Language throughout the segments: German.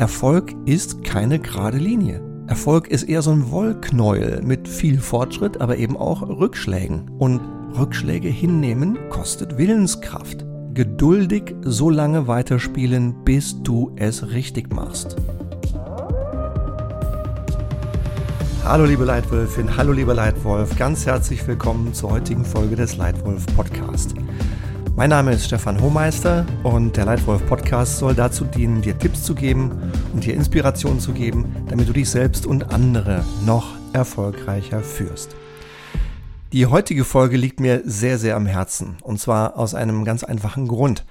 Erfolg ist keine gerade Linie. Erfolg ist eher so ein Wollknäuel mit viel Fortschritt, aber eben auch Rückschlägen. Und Rückschläge hinnehmen kostet Willenskraft. Geduldig so lange weiterspielen, bis du es richtig machst. Hallo liebe Leitwölfin, hallo lieber Leitwolf, ganz herzlich willkommen zur heutigen Folge des Leitwolf Podcast. Mein Name ist Stefan Hohmeister und der Leitwolf Podcast soll dazu dienen, dir Tipps zu geben und dir Inspiration zu geben, damit du dich selbst und andere noch erfolgreicher führst. Die heutige Folge liegt mir sehr, sehr am Herzen und zwar aus einem ganz einfachen Grund.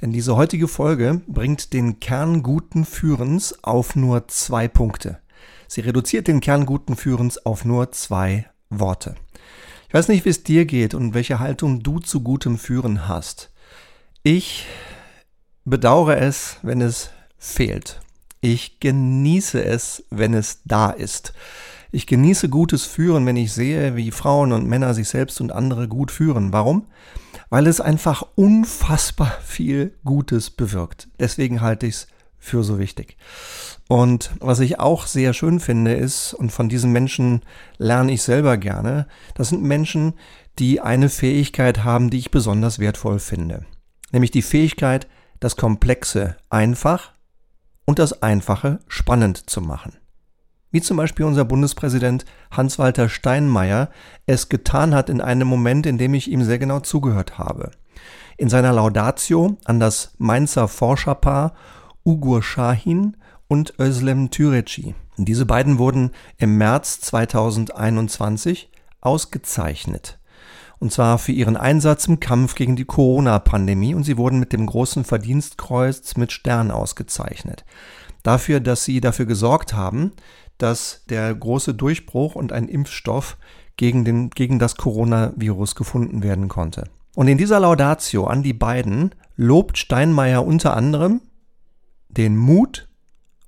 Denn diese heutige Folge bringt den Kern guten Führens auf nur zwei Punkte. Sie reduziert den Kern guten Führens auf nur zwei Worte. Ich weiß nicht, wie es dir geht und welche Haltung du zu gutem Führen hast. Ich bedauere es, wenn es fehlt. Ich genieße es, wenn es da ist. Ich genieße gutes Führen, wenn ich sehe, wie Frauen und Männer sich selbst und andere gut führen. Warum? Weil es einfach unfassbar viel Gutes bewirkt. Deswegen halte ich es für so wichtig. Und was ich auch sehr schön finde ist, und von diesen Menschen lerne ich selber gerne, das sind Menschen, die eine Fähigkeit haben, die ich besonders wertvoll finde. Nämlich die Fähigkeit, das Komplexe einfach und das Einfache spannend zu machen. Wie zum Beispiel unser Bundespräsident Hans-Walter Steinmeier es getan hat in einem Moment, in dem ich ihm sehr genau zugehört habe. In seiner Laudatio an das Mainzer Forscherpaar Ugur Shahin und Özlem Türeci. Diese beiden wurden im März 2021 ausgezeichnet. Und zwar für ihren Einsatz im Kampf gegen die Corona-Pandemie und sie wurden mit dem großen Verdienstkreuz mit Stern ausgezeichnet. Dafür, dass sie dafür gesorgt haben, dass der große Durchbruch und ein Impfstoff gegen, den, gegen das Coronavirus gefunden werden konnte. Und in dieser Laudatio an die beiden lobt Steinmeier unter anderem den Mut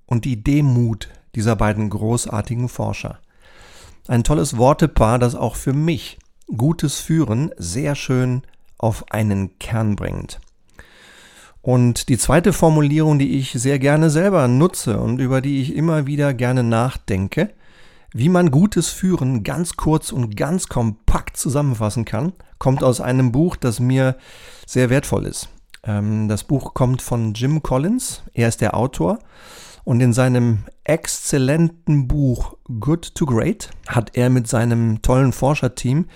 und die Demut dieser beiden großartigen Forscher. Ein tolles Wortepaar, das auch für mich gutes Führen sehr schön auf einen Kern bringt. Und die zweite Formulierung, die ich sehr gerne selber nutze und über die ich immer wieder gerne nachdenke, wie man gutes Führen ganz kurz und ganz kompakt zusammenfassen kann, kommt aus einem Buch, das mir sehr wertvoll ist. Ähm, das Buch kommt von Jim Collins, er ist der Autor und in seinem exzellenten Buch Good to Great hat er mit seinem tollen Forscherteam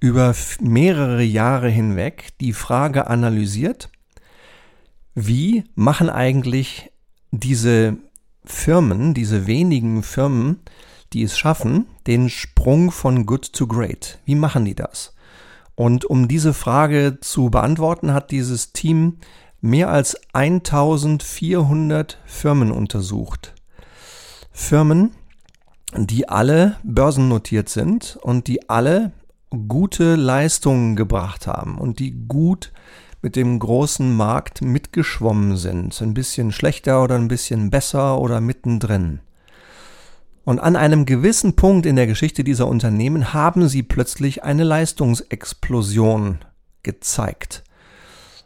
über mehrere Jahre hinweg die Frage analysiert, wie machen eigentlich diese Firmen, diese wenigen Firmen, die es schaffen, den Sprung von Good to Great? Wie machen die das? Und um diese Frage zu beantworten, hat dieses Team mehr als 1400 Firmen untersucht. Firmen, die alle börsennotiert sind und die alle gute Leistungen gebracht haben und die gut mit dem großen Markt mitgeschwommen sind. Ein bisschen schlechter oder ein bisschen besser oder mittendrin. Und an einem gewissen Punkt in der Geschichte dieser Unternehmen haben sie plötzlich eine Leistungsexplosion gezeigt.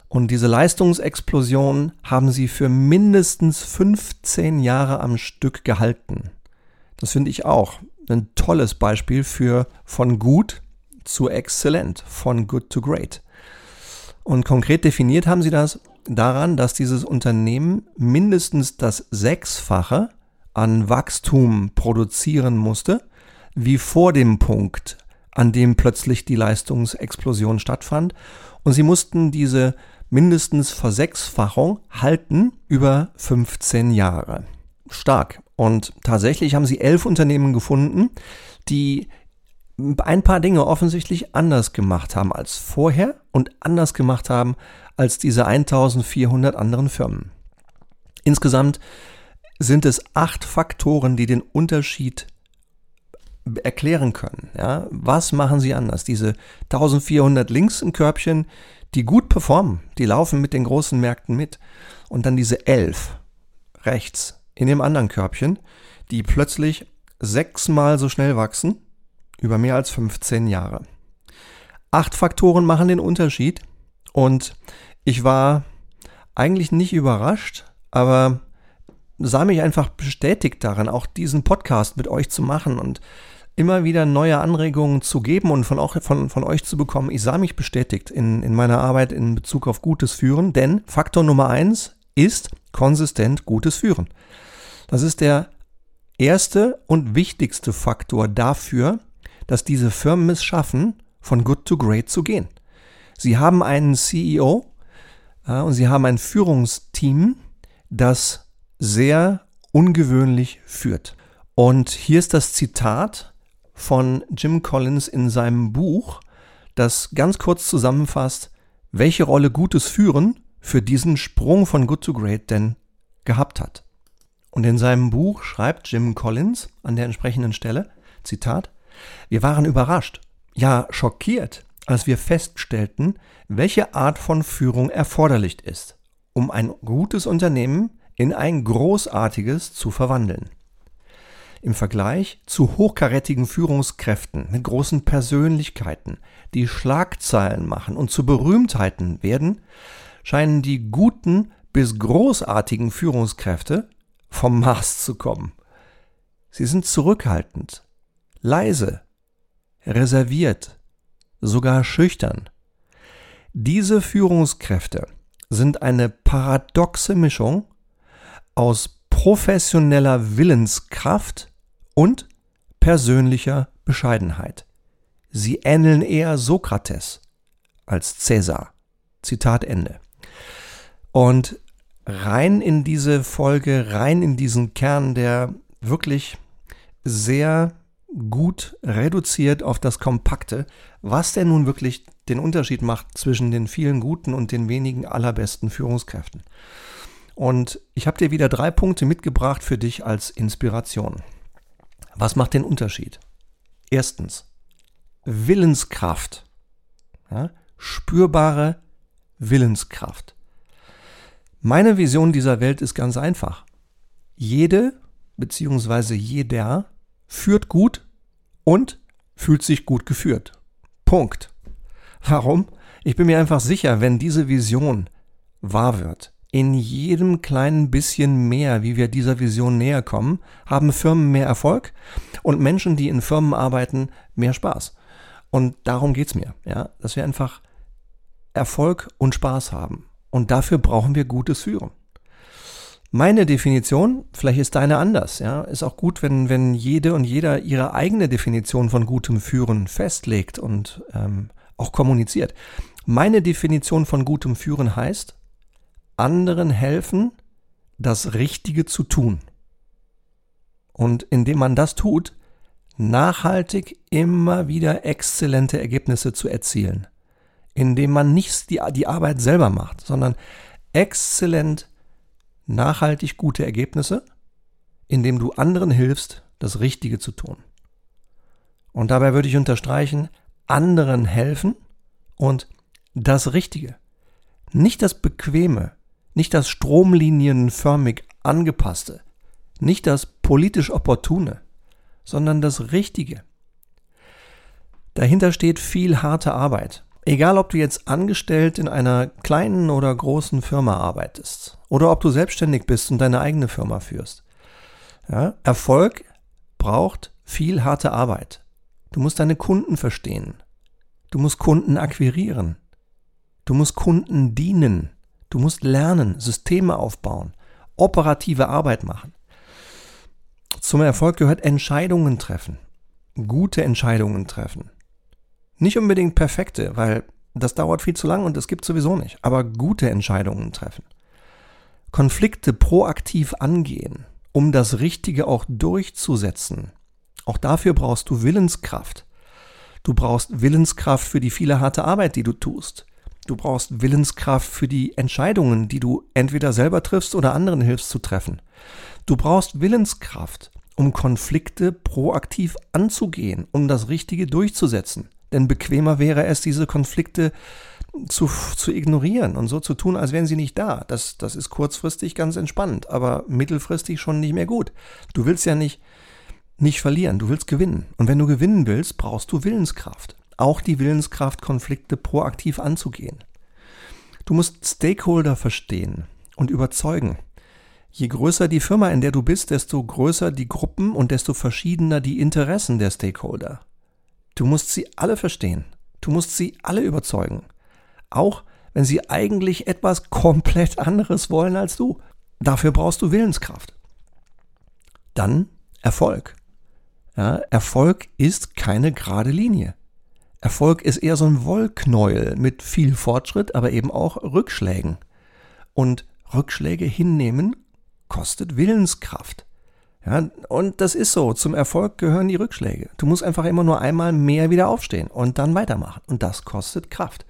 Und diese Leistungsexplosion haben sie für mindestens 15 Jahre am Stück gehalten. Das finde ich auch ein tolles Beispiel für von gut zu exzellent, von good to great. Und konkret definiert haben sie das daran, dass dieses Unternehmen mindestens das Sechsfache an Wachstum produzieren musste, wie vor dem Punkt, an dem plötzlich die Leistungsexplosion stattfand. Und sie mussten diese mindestens Versechsfachung halten über 15 Jahre. Stark. Und tatsächlich haben sie elf Unternehmen gefunden, die ein paar Dinge offensichtlich anders gemacht haben als vorher und anders gemacht haben als diese 1400 anderen Firmen. Insgesamt sind es acht Faktoren, die den Unterschied erklären können. Ja, was machen sie anders? Diese 1400 Links im Körbchen, die gut performen, die laufen mit den großen Märkten mit. Und dann diese elf rechts in dem anderen Körbchen, die plötzlich sechsmal so schnell wachsen, über mehr als 15 Jahre. Acht Faktoren machen den Unterschied und ich war eigentlich nicht überrascht, aber sah mich einfach bestätigt darin, auch diesen Podcast mit euch zu machen und immer wieder neue Anregungen zu geben und von, auch, von, von euch zu bekommen. Ich sah mich bestätigt in, in meiner Arbeit in Bezug auf gutes Führen, denn Faktor Nummer eins ist konsistent gutes Führen. Das ist der erste und wichtigste Faktor dafür, dass diese Firmen es schaffen, von good to great zu gehen. Sie haben einen CEO ja, und sie haben ein Führungsteam, das sehr ungewöhnlich führt. Und hier ist das Zitat von Jim Collins in seinem Buch, das ganz kurz zusammenfasst, welche Rolle gutes Führen für diesen Sprung von Good to Great denn gehabt hat. Und in seinem Buch schreibt Jim Collins an der entsprechenden Stelle, Zitat, wir waren überrascht, ja schockiert, als wir feststellten, welche Art von Führung erforderlich ist, um ein gutes Unternehmen in ein großartiges zu verwandeln. Im Vergleich zu hochkarätigen Führungskräften mit großen Persönlichkeiten, die Schlagzeilen machen und zu Berühmtheiten werden, scheinen die guten bis großartigen Führungskräfte vom Mars zu kommen. Sie sind zurückhaltend, leise, reserviert, sogar schüchtern. Diese Führungskräfte sind eine paradoxe Mischung aus professioneller Willenskraft und persönlicher Bescheidenheit. Sie ähneln eher Sokrates als Cäsar. Zitat Ende. Und rein in diese Folge, rein in diesen Kern, der wirklich sehr gut reduziert auf das Kompakte, was denn nun wirklich den Unterschied macht zwischen den vielen guten und den wenigen allerbesten Führungskräften. Und ich habe dir wieder drei Punkte mitgebracht für dich als Inspiration. Was macht den Unterschied? Erstens, Willenskraft. Ja, spürbare Willenskraft. Meine Vision dieser Welt ist ganz einfach. Jede bzw. jeder führt gut und fühlt sich gut geführt. Punkt. Warum? Ich bin mir einfach sicher, wenn diese Vision wahr wird, in jedem kleinen bisschen mehr, wie wir dieser Vision näher kommen, haben Firmen mehr Erfolg und Menschen, die in Firmen arbeiten, mehr Spaß. Und darum geht's mir, ja, dass wir einfach Erfolg und Spaß haben. Und dafür brauchen wir gutes Führen. Meine Definition, vielleicht ist deine anders, ja, ist auch gut, wenn, wenn jede und jeder ihre eigene Definition von gutem Führen festlegt und ähm, auch kommuniziert. Meine Definition von gutem Führen heißt, anderen helfen, das Richtige zu tun. Und indem man das tut, nachhaltig immer wieder exzellente Ergebnisse zu erzielen indem man nicht die, die Arbeit selber macht, sondern exzellent, nachhaltig gute Ergebnisse, indem du anderen hilfst, das Richtige zu tun. Und dabei würde ich unterstreichen, anderen helfen und das Richtige. Nicht das Bequeme, nicht das stromlinienförmig angepasste, nicht das politisch Opportune, sondern das Richtige. Dahinter steht viel harte Arbeit. Egal, ob du jetzt angestellt in einer kleinen oder großen Firma arbeitest oder ob du selbstständig bist und deine eigene Firma führst. Ja, Erfolg braucht viel harte Arbeit. Du musst deine Kunden verstehen. Du musst Kunden akquirieren. Du musst Kunden dienen. Du musst lernen, Systeme aufbauen, operative Arbeit machen. Zum Erfolg gehört Entscheidungen treffen, gute Entscheidungen treffen. Nicht unbedingt perfekte, weil das dauert viel zu lang und es gibt sowieso nicht, aber gute Entscheidungen treffen. Konflikte proaktiv angehen, um das Richtige auch durchzusetzen. Auch dafür brauchst du Willenskraft. Du brauchst Willenskraft für die viele harte Arbeit, die du tust. Du brauchst Willenskraft für die Entscheidungen, die du entweder selber triffst oder anderen hilfst zu treffen. Du brauchst Willenskraft, um Konflikte proaktiv anzugehen, um das Richtige durchzusetzen. Denn bequemer wäre es, diese Konflikte zu, zu ignorieren und so zu tun, als wären sie nicht da. Das, das ist kurzfristig ganz entspannt, aber mittelfristig schon nicht mehr gut. Du willst ja nicht, nicht verlieren, du willst gewinnen. Und wenn du gewinnen willst, brauchst du Willenskraft. Auch die Willenskraft, Konflikte proaktiv anzugehen. Du musst Stakeholder verstehen und überzeugen. Je größer die Firma, in der du bist, desto größer die Gruppen und desto verschiedener die Interessen der Stakeholder. Du musst sie alle verstehen. Du musst sie alle überzeugen. Auch wenn sie eigentlich etwas komplett anderes wollen als du. Dafür brauchst du Willenskraft. Dann Erfolg. Ja, Erfolg ist keine gerade Linie. Erfolg ist eher so ein Wollknäuel mit viel Fortschritt, aber eben auch Rückschlägen. Und Rückschläge hinnehmen kostet Willenskraft. Ja, und das ist so. Zum Erfolg gehören die Rückschläge. Du musst einfach immer nur einmal mehr wieder aufstehen und dann weitermachen. Und das kostet Kraft.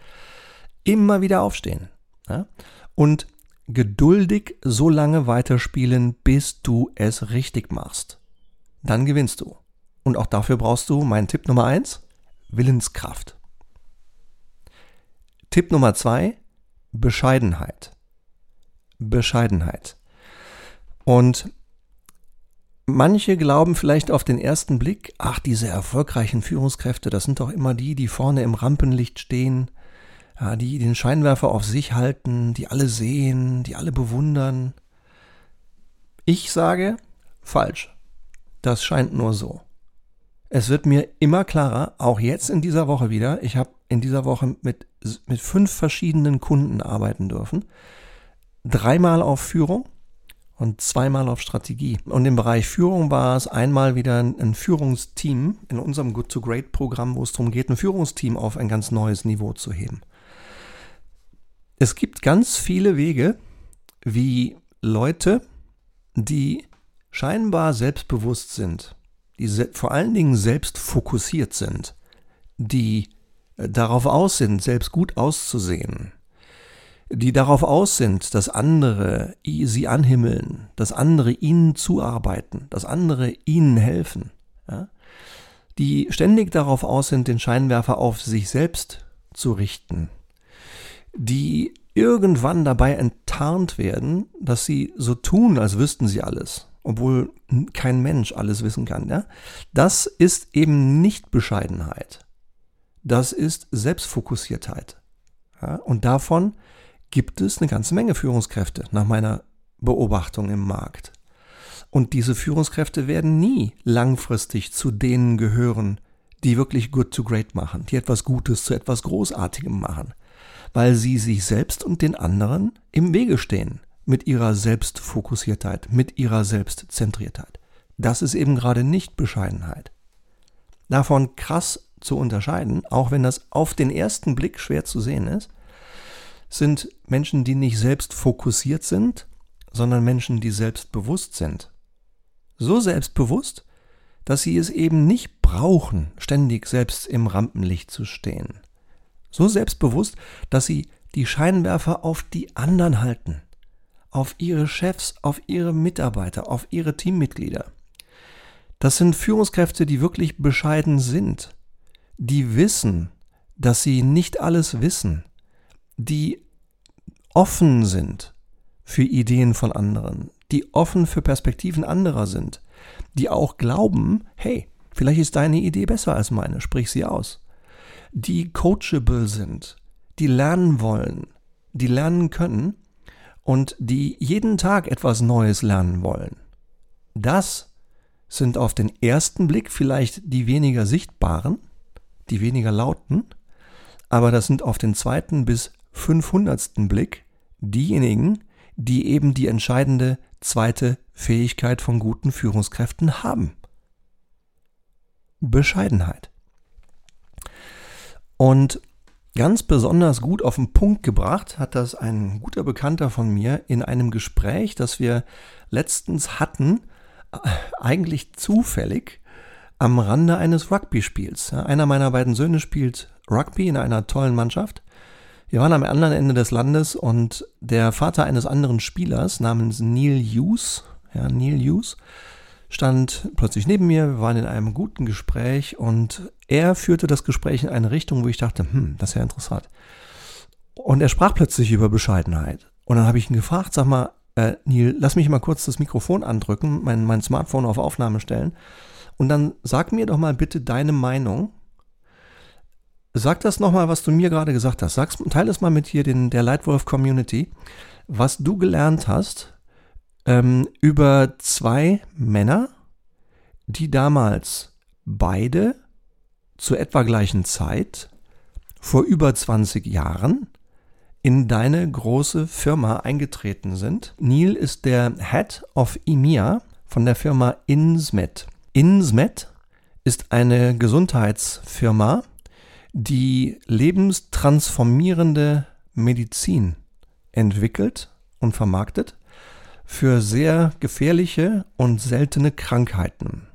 Immer wieder aufstehen. Ja? Und geduldig so lange weiterspielen, bis du es richtig machst. Dann gewinnst du. Und auch dafür brauchst du, mein Tipp Nummer eins, Willenskraft. Tipp Nummer zwei, Bescheidenheit. Bescheidenheit. Und manche glauben vielleicht auf den ersten Blick, ach, diese erfolgreichen Führungskräfte, das sind doch immer die, die vorne im Rampenlicht stehen, ja, die den Scheinwerfer auf sich halten, die alle sehen, die alle bewundern. Ich sage, falsch. Das scheint nur so. Es wird mir immer klarer, auch jetzt in dieser Woche wieder. Ich habe in dieser Woche mit, mit fünf verschiedenen Kunden arbeiten dürfen. Dreimal auf Führung und zweimal auf Strategie. Und im Bereich Führung war es einmal wieder ein Führungsteam in unserem Good to Great Programm, wo es darum geht, ein Führungsteam auf ein ganz neues Niveau zu heben. Es gibt ganz viele Wege, wie Leute, die scheinbar selbstbewusst sind, die vor allen Dingen selbst fokussiert sind, die äh, darauf aus sind, selbst gut auszusehen, die darauf aus sind, dass andere sie anhimmeln, dass andere ihnen zuarbeiten, dass andere ihnen helfen, ja? die ständig darauf aus sind, den Scheinwerfer auf sich selbst zu richten, die irgendwann dabei enttarnt werden, dass sie so tun, als wüssten sie alles, obwohl kein Mensch alles wissen kann. Ja? Das ist eben nicht Bescheidenheit. Das ist Selbstfokussiertheit. Ja? Und davon gibt es eine ganze Menge Führungskräfte nach meiner Beobachtung im Markt. Und diese Führungskräfte werden nie langfristig zu denen gehören, die wirklich good to great machen, die etwas Gutes zu etwas Großartigem machen, weil sie sich selbst und den anderen im Wege stehen mit ihrer Selbstfokussiertheit, mit ihrer Selbstzentriertheit. Das ist eben gerade nicht Bescheidenheit. Davon krass zu unterscheiden, auch wenn das auf den ersten Blick schwer zu sehen ist, sind Menschen, die nicht selbst fokussiert sind, sondern Menschen, die selbstbewusst sind. So selbstbewusst, dass sie es eben nicht brauchen, ständig selbst im Rampenlicht zu stehen. So selbstbewusst, dass sie die Scheinwerfer auf die anderen halten, auf ihre Chefs, auf ihre Mitarbeiter, auf ihre Teammitglieder. Das sind Führungskräfte, die wirklich bescheiden sind, die wissen, dass sie nicht alles wissen, die offen sind für Ideen von anderen, die offen für Perspektiven anderer sind, die auch glauben, hey, vielleicht ist deine Idee besser als meine, sprich sie aus, die coachable sind, die lernen wollen, die lernen können und die jeden Tag etwas Neues lernen wollen. Das sind auf den ersten Blick vielleicht die weniger sichtbaren, die weniger lauten, aber das sind auf den zweiten bis fünfhundertsten Blick diejenigen, die eben die entscheidende zweite Fähigkeit von guten Führungskräften haben. Bescheidenheit. Und Ganz besonders gut auf den Punkt gebracht hat das ein guter Bekannter von mir in einem Gespräch, das wir letztens hatten, äh, eigentlich zufällig am Rande eines Rugby-Spiels. Einer meiner beiden Söhne spielt Rugby in einer tollen Mannschaft. Wir waren am anderen Ende des Landes und der Vater eines anderen Spielers namens Neil Hughes, ja, Neil Hughes, stand plötzlich neben mir, wir waren in einem guten Gespräch und er führte das Gespräch in eine Richtung, wo ich dachte, hm, das ist ja interessant. Und er sprach plötzlich über Bescheidenheit. Und dann habe ich ihn gefragt, sag mal, äh, Neil, lass mich mal kurz das Mikrofon andrücken, mein, mein Smartphone auf Aufnahme stellen. Und dann sag mir doch mal bitte deine Meinung. Sag das nochmal, was du mir gerade gesagt hast. Sag's, teile es mal mit hier den, der Lightwolf Community, was du gelernt hast ähm, über zwei Männer, die damals beide zur etwa gleichen Zeit, vor über 20 Jahren, in deine große Firma eingetreten sind. Neil ist der Head of EMEA von der Firma Insmed. Insmed ist eine Gesundheitsfirma, die lebenstransformierende Medizin entwickelt und vermarktet für sehr gefährliche und seltene Krankheiten.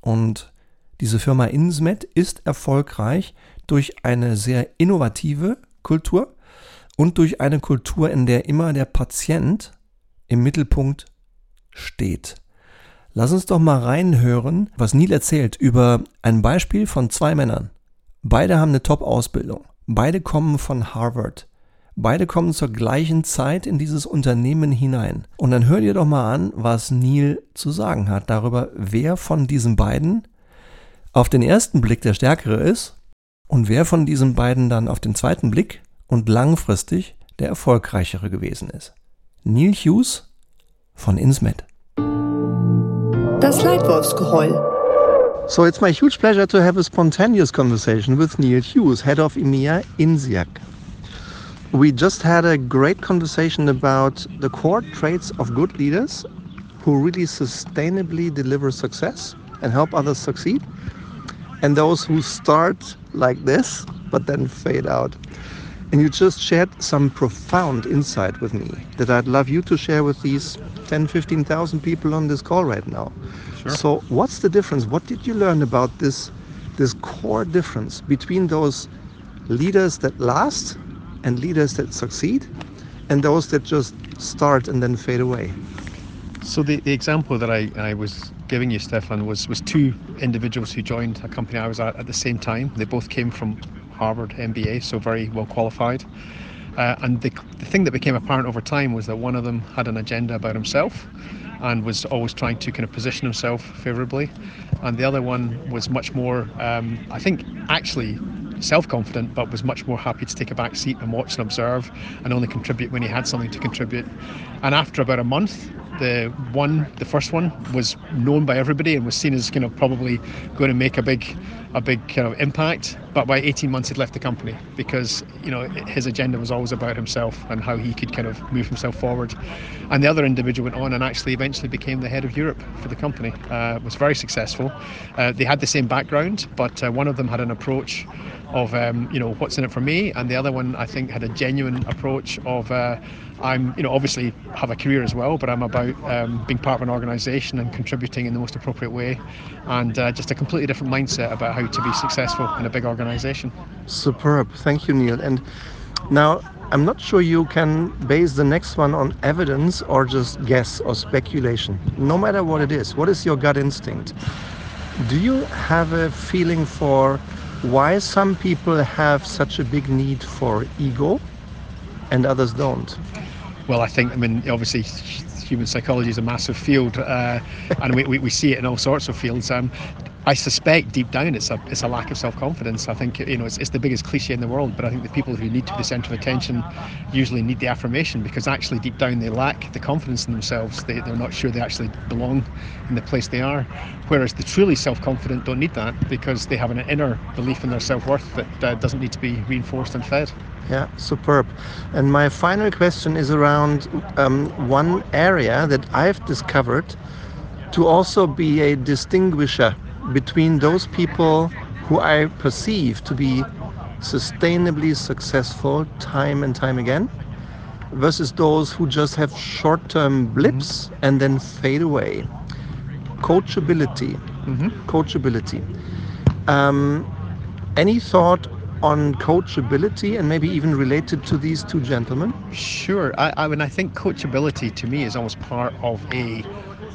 Und diese Firma Insmed ist erfolgreich durch eine sehr innovative Kultur und durch eine Kultur, in der immer der Patient im Mittelpunkt steht. Lass uns doch mal reinhören, was Neil erzählt über ein Beispiel von zwei Männern. Beide haben eine Top-Ausbildung. Beide kommen von Harvard. Beide kommen zur gleichen Zeit in dieses Unternehmen hinein. Und dann hör dir doch mal an, was Neil zu sagen hat darüber, wer von diesen beiden auf den ersten Blick der Stärkere ist und wer von diesen beiden dann auf den zweiten Blick und langfristig der erfolgreichere gewesen ist. Neil Hughes von Insmed. Das Leitwolfsgeheul. So it's my huge pleasure to have a spontaneous conversation with Neil Hughes, head of EMEA INSIAC. We just had a great conversation about the core traits of good leaders who really sustainably deliver success and help others succeed, and those who start like this but then fade out. And you just shared some profound insight with me that I'd love you to share with these 10, 15,000 people on this call right now. Sure. So, what's the difference? What did you learn about this, this core difference between those leaders that last and leaders that succeed and those that just start and then fade away? So, the, the example that I, I was giving you, Stefan, was, was two individuals who joined a company I was at at the same time. They both came from Harvard MBA, so very well qualified. Uh, and the, the thing that became apparent over time was that one of them had an agenda about himself and was always trying to kind of position himself favorably. And the other one was much more, um, I think, actually self-confident but was much more happy to take a back seat and watch and observe and only contribute when he had something to contribute and after about a month the one the first one was known by everybody and was seen as kind of probably going to make a big a big kind of impact. But by 18 months, he'd left the company because you know his agenda was always about himself and how he could kind of move himself forward. And the other individual went on and actually eventually became the head of Europe for the company. Uh, was very successful. Uh, they had the same background, but uh, one of them had an approach of um, you know what's in it for me, and the other one I think had a genuine approach of uh, I'm, you know, obviously have a career as well, but I'm about um, being part of an organisation and contributing in the most appropriate way, and uh, just a completely different mindset about how to be successful in a big organisation. Superb, thank you, Neil. And now I'm not sure you can base the next one on evidence or just guess or speculation. No matter what it is, what is your gut instinct? Do you have a feeling for why some people have such a big need for ego and others don't? Well, I think, I mean, obviously, human psychology is a massive field, uh, and we, we, we, see it in all sorts of fields. Um, I suspect deep down it's a it's a lack of self confidence. I think you know it's, it's the biggest cliche in the world, but I think the people who need to be the centre of attention usually need the affirmation because actually deep down they lack the confidence in themselves. They they're not sure they actually belong in the place they are. Whereas the truly self confident don't need that because they have an inner belief in their self worth that uh, doesn't need to be reinforced and fed. Yeah, superb. And my final question is around um, one area that I've discovered to also be a distinguisher between those people who I perceive to be sustainably successful time and time again versus those who just have short term blips mm-hmm. and then fade away. Coachability. Mm-hmm. Coachability. Um, any thought on coachability and maybe even related to these two gentlemen? Sure. I, I mean, I think coachability to me is almost part of a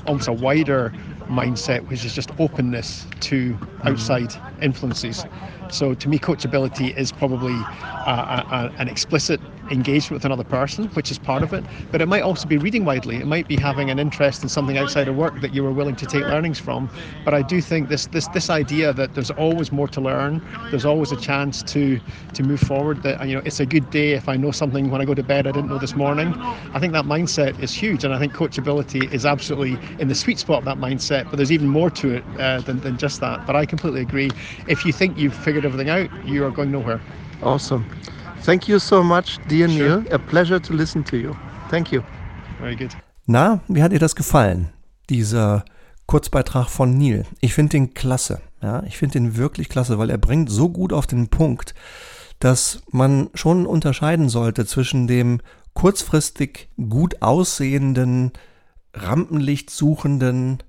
almost a wider mindset, which is just openness to outside influences. So to me, coachability is probably a, a, an explicit engagement with another person, which is part of it. But it might also be reading widely. It might be having an interest in something outside of work that you were willing to take learnings from. But I do think this this this idea that there's always more to learn, there's always a chance to to move forward. That you know, it's a good day if I know something when I go to bed I didn't know this morning. I think that mindset is huge, and I think coachability is absolutely in the sweet spot of that mindset. But there's even more to it uh, than than just that. But I completely agree. If you think you've figured everything out, you are going nowhere. Awesome. Thank you so much, dear sure. Neil. A pleasure to listen to you. Thank you. Very good. Na, wie hat dir das gefallen? Dieser Kurzbeitrag von Neil. Ich finde den klasse. Ja, ich finde den wirklich klasse, weil er bringt so gut auf den Punkt, dass man schon unterscheiden sollte zwischen dem kurzfristig gut aussehenden, Rampenlicht suchenden,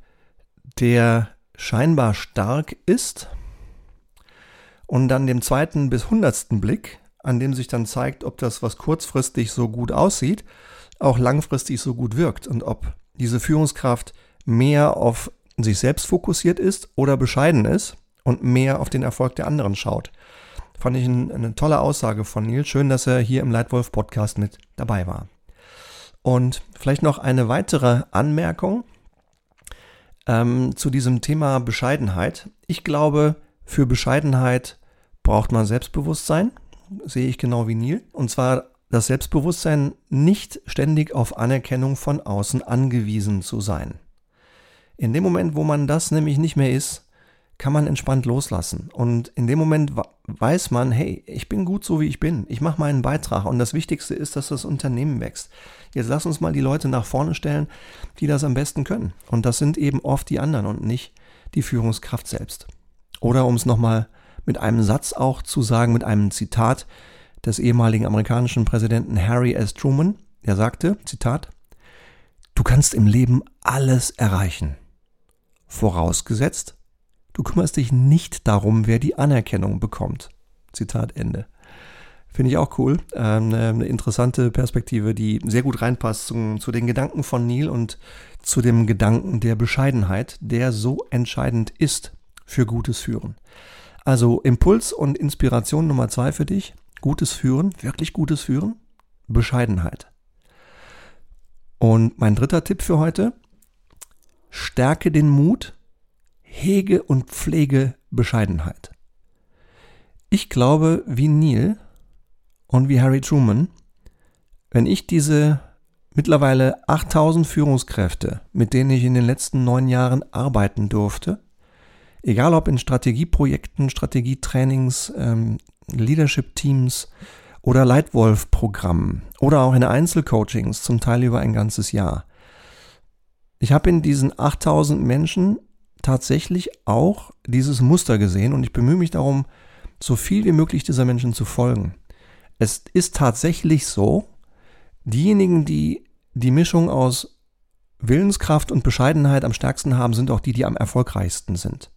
der scheinbar stark ist, und dann dem zweiten bis hundertsten Blick, an dem sich dann zeigt, ob das, was kurzfristig so gut aussieht, auch langfristig so gut wirkt und ob diese Führungskraft mehr auf sich selbst fokussiert ist oder bescheiden ist und mehr auf den Erfolg der anderen schaut. Fand ich eine tolle Aussage von Nils. Schön, dass er hier im Leitwolf Podcast mit dabei war. Und vielleicht noch eine weitere Anmerkung ähm, zu diesem Thema Bescheidenheit. Ich glaube, für Bescheidenheit braucht man Selbstbewusstsein, sehe ich genau wie Neil. Und zwar das Selbstbewusstsein, nicht ständig auf Anerkennung von außen angewiesen zu sein. In dem Moment, wo man das nämlich nicht mehr ist, kann man entspannt loslassen. Und in dem Moment weiß man, hey, ich bin gut so, wie ich bin. Ich mache meinen Beitrag. Und das Wichtigste ist, dass das Unternehmen wächst. Jetzt lass uns mal die Leute nach vorne stellen, die das am besten können. Und das sind eben oft die anderen und nicht die Führungskraft selbst. Oder um es nochmal mit einem Satz auch zu sagen, mit einem Zitat des ehemaligen amerikanischen Präsidenten Harry S. Truman. Er sagte, Zitat, Du kannst im Leben alles erreichen. Vorausgesetzt, du kümmerst dich nicht darum, wer die Anerkennung bekommt. Zitat Ende. Finde ich auch cool. Ähm, eine interessante Perspektive, die sehr gut reinpasst zu, zu, den Gedanken von Neil und zu dem Gedanken der Bescheidenheit, der so entscheidend ist für gutes Führen. Also Impuls und Inspiration Nummer zwei für dich. Gutes Führen, wirklich gutes Führen, Bescheidenheit. Und mein dritter Tipp für heute, stärke den Mut, hege und pflege Bescheidenheit. Ich glaube, wie Neil und wie Harry Truman, wenn ich diese mittlerweile 8000 Führungskräfte, mit denen ich in den letzten neun Jahren arbeiten durfte, Egal ob in Strategieprojekten, Strategietrainings, ähm, Leadership-Teams oder Leitwolf-Programmen oder auch in Einzelcoachings, zum Teil über ein ganzes Jahr. Ich habe in diesen 8000 Menschen tatsächlich auch dieses Muster gesehen und ich bemühe mich darum, so viel wie möglich dieser Menschen zu folgen. Es ist tatsächlich so, diejenigen, die die Mischung aus Willenskraft und Bescheidenheit am stärksten haben, sind auch die, die am erfolgreichsten sind.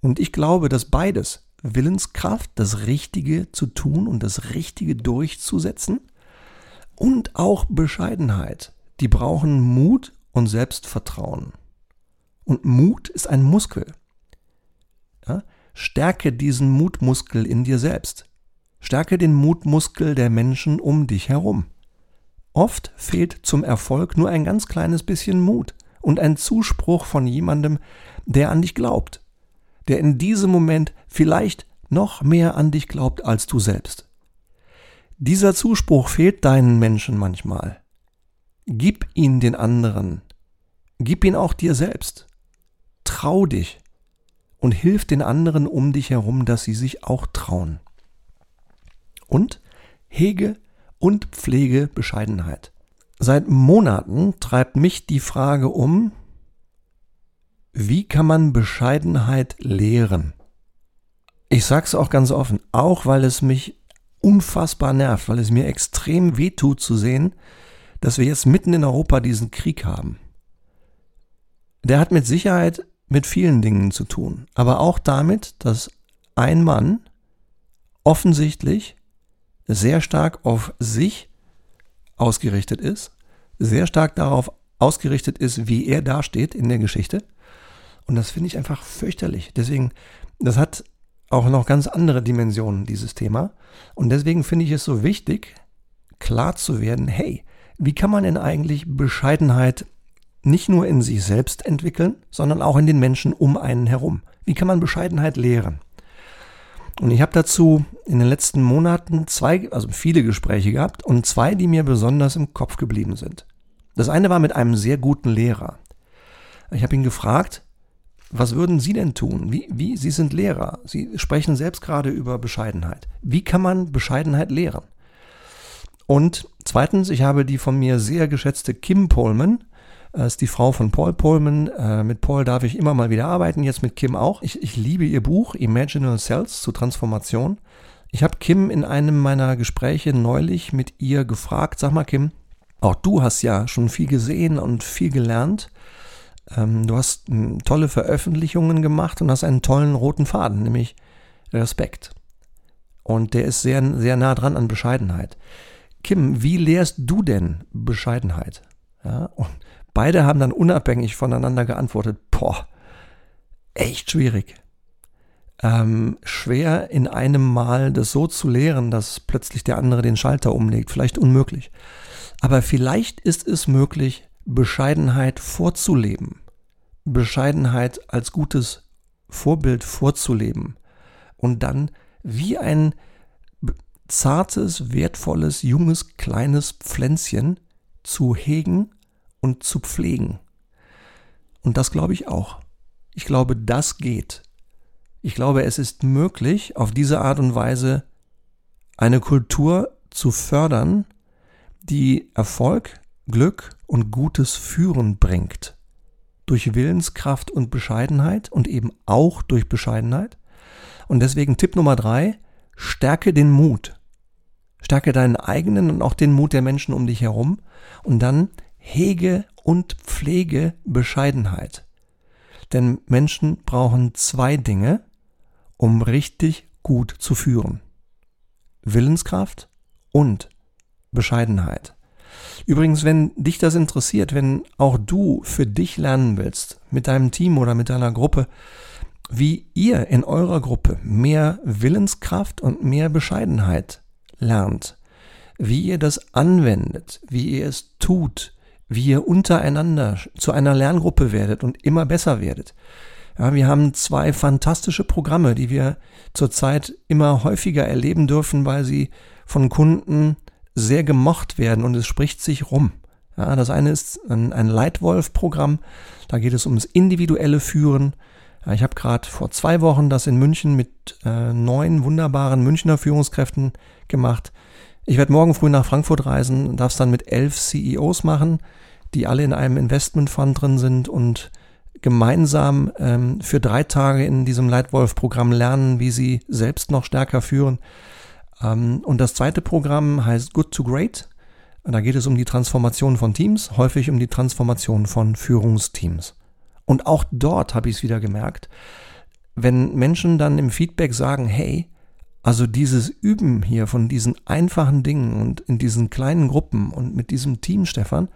Und ich glaube, dass beides, Willenskraft, das Richtige zu tun und das Richtige durchzusetzen und auch Bescheidenheit, die brauchen Mut und Selbstvertrauen. Und Mut ist ein Muskel. Ja? Stärke diesen Mutmuskel in dir selbst. Stärke den Mutmuskel der Menschen um dich herum. Oft fehlt zum Erfolg nur ein ganz kleines bisschen Mut und ein Zuspruch von jemandem, der an dich glaubt, der in diesem Moment vielleicht noch mehr an dich glaubt als du selbst. Dieser Zuspruch fehlt deinen Menschen manchmal. Gib ihn den anderen. Gib ihn auch dir selbst. Trau dich und hilf den anderen um dich herum, dass sie sich auch trauen. Und hege und pflege Bescheidenheit. Seit Monaten treibt mich die Frage um, wie kann man Bescheidenheit lehren? Ich sag's auch ganz offen, auch weil es mich unfassbar nervt, weil es mir extrem wehtut zu sehen, dass wir jetzt mitten in Europa diesen Krieg haben. Der hat mit Sicherheit mit vielen Dingen zu tun, aber auch damit, dass ein Mann offensichtlich sehr stark auf sich ausgerichtet ist, sehr stark darauf ausgerichtet ist, wie er dasteht in der Geschichte und das finde ich einfach fürchterlich. Deswegen, das hat auch noch ganz andere Dimensionen, dieses Thema. Und deswegen finde ich es so wichtig, klar zu werden, hey, wie kann man denn eigentlich Bescheidenheit nicht nur in sich selbst entwickeln, sondern auch in den Menschen um einen herum? Wie kann man Bescheidenheit lehren? Und ich habe dazu in den letzten Monaten zwei, also viele Gespräche gehabt und zwei, die mir besonders im Kopf geblieben sind. Das eine war mit einem sehr guten Lehrer. Ich habe ihn gefragt, was würden Sie denn tun? Wie, wie, Sie sind Lehrer. Sie sprechen selbst gerade über Bescheidenheit. Wie kann man Bescheidenheit lehren? Und zweitens, ich habe die von mir sehr geschätzte Kim Pullman, das ist die Frau von Paul Pullman. Äh, mit Paul darf ich immer mal wieder arbeiten, jetzt mit Kim auch. Ich, ich liebe ihr Buch Imaginal Cells zur Transformation. Ich habe Kim in einem meiner Gespräche neulich mit ihr gefragt, sag mal Kim, auch du hast ja schon viel gesehen und viel gelernt. Ähm, du hast hm, tolle Veröffentlichungen gemacht und hast einen tollen roten Faden, nämlich Respekt. Und der ist sehr, sehr nah dran an Bescheidenheit. Kim, wie lehrst du denn Bescheidenheit? Ja, und beide haben dann unabhängig voneinander geantwortet, boah, echt schwierig. Ähm, schwer in einem Mal das so zu lehren, dass plötzlich der andere den Schalter umlegt. Vielleicht unmöglich. Aber vielleicht ist es möglich, Bescheidenheit vorzuleben, Bescheidenheit als gutes Vorbild vorzuleben und dann wie ein zartes, wertvolles, junges, kleines Pflänzchen zu hegen und zu pflegen. Und das glaube ich auch. Ich glaube, das geht. Ich glaube, es ist möglich, auf diese Art und Weise eine Kultur zu fördern, die Erfolg, Glück und gutes Führen bringt. Durch Willenskraft und Bescheidenheit und eben auch durch Bescheidenheit. Und deswegen Tipp Nummer drei, stärke den Mut. Stärke deinen eigenen und auch den Mut der Menschen um dich herum. Und dann hege und pflege Bescheidenheit. Denn Menschen brauchen zwei Dinge, um richtig gut zu führen. Willenskraft und Bescheidenheit. Übrigens, wenn dich das interessiert, wenn auch du für dich lernen willst, mit deinem Team oder mit deiner Gruppe, wie ihr in eurer Gruppe mehr Willenskraft und mehr Bescheidenheit lernt, wie ihr das anwendet, wie ihr es tut, wie ihr untereinander zu einer Lerngruppe werdet und immer besser werdet. Ja, wir haben zwei fantastische Programme, die wir zurzeit immer häufiger erleben dürfen, weil sie von Kunden sehr gemocht werden und es spricht sich rum. Ja, das eine ist ein, ein Leitwolf-Programm, da geht es ums individuelle Führen. Ja, ich habe gerade vor zwei Wochen das in München mit äh, neun wunderbaren Münchner Führungskräften gemacht. Ich werde morgen früh nach Frankfurt reisen, darf es dann mit elf CEOs machen, die alle in einem Investmentfund drin sind und gemeinsam ähm, für drei Tage in diesem Leitwolf-Programm lernen, wie sie selbst noch stärker führen. Ähm, und das zweite Programm heißt Good to Great. Da geht es um die Transformation von Teams, häufig um die Transformation von Führungsteams. Und auch dort habe ich es wieder gemerkt, wenn Menschen dann im Feedback sagen, hey, also dieses Üben hier von diesen einfachen Dingen und in diesen kleinen Gruppen und mit diesem Team, Stefan,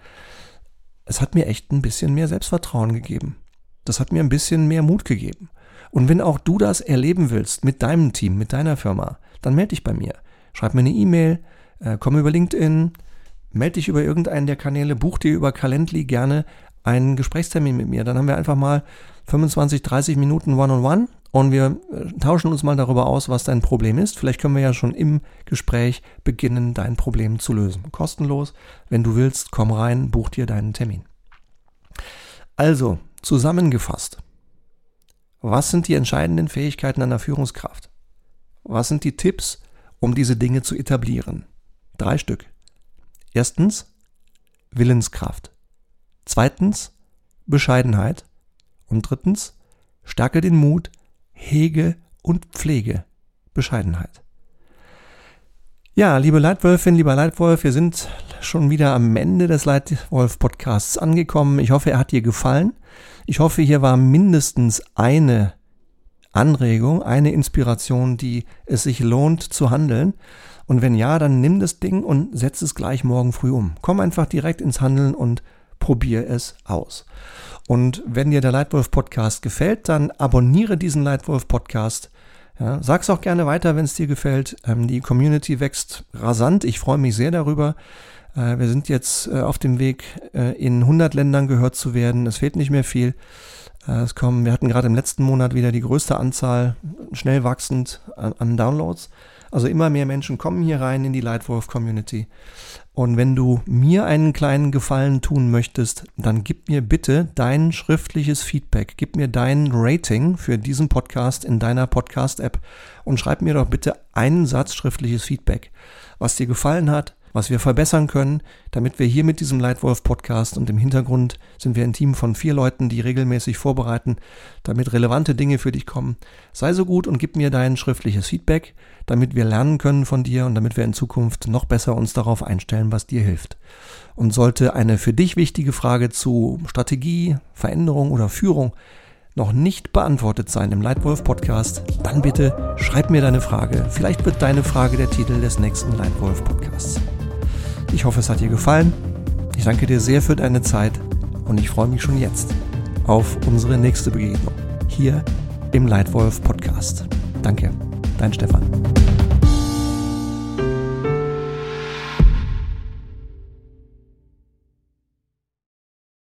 es hat mir echt ein bisschen mehr Selbstvertrauen gegeben. Das hat mir ein bisschen mehr Mut gegeben. Und wenn auch du das erleben willst mit deinem Team, mit deiner Firma, dann melde dich bei mir. Schreib mir eine E-Mail, äh, komm über LinkedIn, melde dich über irgendeinen der Kanäle, buch dir über Calendly gerne einen Gesprächstermin mit mir. Dann haben wir einfach mal 25, 30 Minuten One-on-One -on -one und wir äh, tauschen uns mal darüber aus, was dein Problem ist. Vielleicht können wir ja schon im Gespräch beginnen, dein Problem zu lösen. Kostenlos. Wenn du willst, komm rein, buch dir deinen Termin. Also, zusammengefasst. Was sind die entscheidenden Fähigkeiten einer Führungskraft? Was sind die Tipps, um diese Dinge zu etablieren? Drei Stück. Erstens Willenskraft. Zweitens Bescheidenheit. Und drittens stärke den Mut, hege und pflege Bescheidenheit. Ja, liebe Leitwölfin, lieber Leitwolf, wir sind schon wieder am Ende des Leitwolf-Podcasts angekommen. Ich hoffe, er hat dir gefallen. Ich hoffe, hier war mindestens eine Anregung, eine Inspiration, die es sich lohnt zu handeln. Und wenn ja, dann nimm das Ding und setz es gleich morgen früh um. Komm einfach direkt ins Handeln und probier es aus. Und wenn dir der Leitwolf Podcast gefällt, dann abonniere diesen Leitwolf Podcast. Ja, sag's auch gerne weiter, wenn es dir gefällt. Ähm, die Community wächst rasant. Ich freue mich sehr darüber. Äh, wir sind jetzt äh, auf dem Weg, äh, in 100 Ländern gehört zu werden. Es fehlt nicht mehr viel. Äh, es kommen, wir hatten gerade im letzten Monat wieder die größte Anzahl, schnell wachsend, an, an Downloads. Also immer mehr Menschen kommen hier rein in die Lightwolf Community. Und wenn du mir einen kleinen Gefallen tun möchtest, dann gib mir bitte dein schriftliches Feedback. Gib mir dein Rating für diesen Podcast in deiner Podcast-App und schreib mir doch bitte einen Satz schriftliches Feedback, was dir gefallen hat, was wir verbessern können, damit wir hier mit diesem Leitwolf Podcast und im Hintergrund sind wir ein Team von vier Leuten, die regelmäßig vorbereiten, damit relevante Dinge für dich kommen. Sei so gut und gib mir dein schriftliches Feedback, damit wir lernen können von dir und damit wir in Zukunft noch besser uns darauf einstellen, was dir hilft. Und sollte eine für dich wichtige Frage zu Strategie, Veränderung oder Führung noch nicht beantwortet sein im Leitwolf Podcast, dann bitte schreib mir deine Frage. Vielleicht wird deine Frage der Titel des nächsten Leitwolf Podcasts. Ich hoffe, es hat dir gefallen. Ich danke dir sehr für deine Zeit und ich freue mich schon jetzt auf unsere nächste Begegnung hier im Leitwolf Podcast. Danke, dein Stefan.